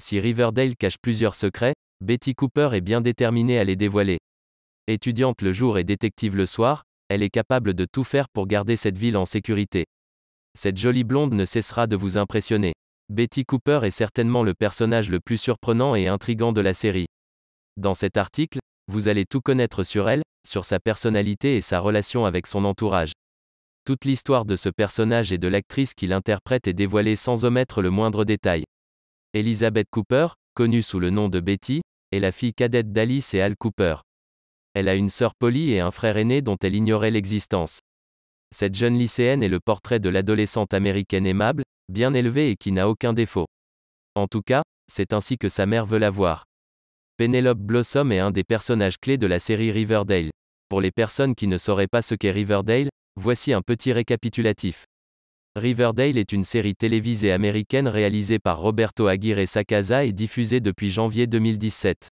Si Riverdale cache plusieurs secrets, Betty Cooper est bien déterminée à les dévoiler. Étudiante le jour et détective le soir, elle est capable de tout faire pour garder cette ville en sécurité. Cette jolie blonde ne cessera de vous impressionner. Betty Cooper est certainement le personnage le plus surprenant et intrigant de la série. Dans cet article, vous allez tout connaître sur elle, sur sa personnalité et sa relation avec son entourage. Toute l'histoire de ce personnage et de l'actrice qui l'interprète est dévoilée sans omettre le moindre détail. Elizabeth Cooper, connue sous le nom de Betty, est la fille cadette d'Alice et Al Cooper. Elle a une sœur Polly et un frère aîné dont elle ignorait l'existence. Cette jeune lycéenne est le portrait de l'adolescente américaine aimable, bien élevée et qui n'a aucun défaut. En tout cas, c'est ainsi que sa mère veut la voir. Penelope Blossom est un des personnages clés de la série Riverdale. Pour les personnes qui ne sauraient pas ce qu'est Riverdale, voici un petit récapitulatif. Riverdale est une série télévisée américaine réalisée par Roberto Aguirre Sacasa et diffusée depuis janvier 2017.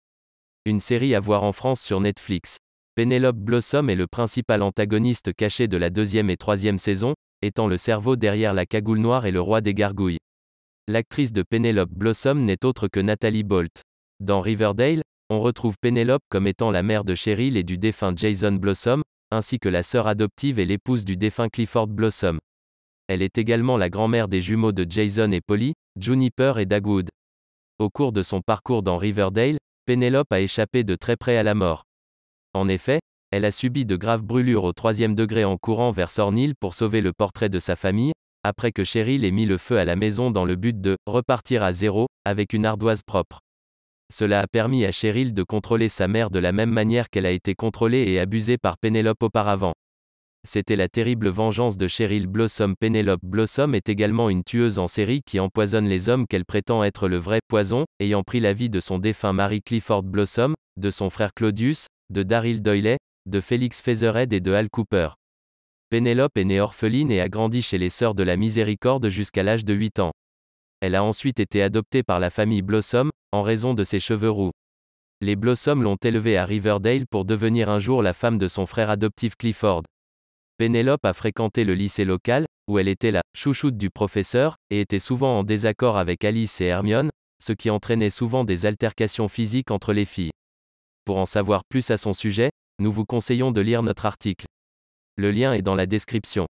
Une série à voir en France sur Netflix. Penelope Blossom est le principal antagoniste caché de la deuxième et troisième saison, étant le cerveau derrière la cagoule noire et le roi des gargouilles. L'actrice de Penelope Blossom n'est autre que Natalie Bolt. Dans Riverdale, on retrouve Penelope comme étant la mère de Cheryl et du défunt Jason Blossom, ainsi que la sœur adoptive et l'épouse du défunt Clifford Blossom. Elle est également la grand-mère des jumeaux de Jason et Polly, Juniper et Dagwood. Au cours de son parcours dans Riverdale, Penelope a échappé de très près à la mort. En effet, elle a subi de graves brûlures au troisième degré en courant vers Sornil pour sauver le portrait de sa famille, après que Cheryl ait mis le feu à la maison dans le but de repartir à zéro, avec une ardoise propre. Cela a permis à Cheryl de contrôler sa mère de la même manière qu'elle a été contrôlée et abusée par Penelope auparavant. C'était la terrible vengeance de Cheryl Blossom. Penelope Blossom est également une tueuse en série qui empoisonne les hommes qu'elle prétend être le vrai poison, ayant pris la vie de son défunt mari Clifford Blossom, de son frère Claudius, de Daryl Doyle, de Félix Featherhead et de Al Cooper. Penelope est née orpheline et a grandi chez les Sœurs de la Miséricorde jusqu'à l'âge de 8 ans. Elle a ensuite été adoptée par la famille Blossom, en raison de ses cheveux roux. Les Blossom l'ont élevée à Riverdale pour devenir un jour la femme de son frère adoptif Clifford. Pénélope a fréquenté le lycée local, où elle était la chouchoute du professeur, et était souvent en désaccord avec Alice et Hermione, ce qui entraînait souvent des altercations physiques entre les filles. Pour en savoir plus à son sujet, nous vous conseillons de lire notre article. Le lien est dans la description.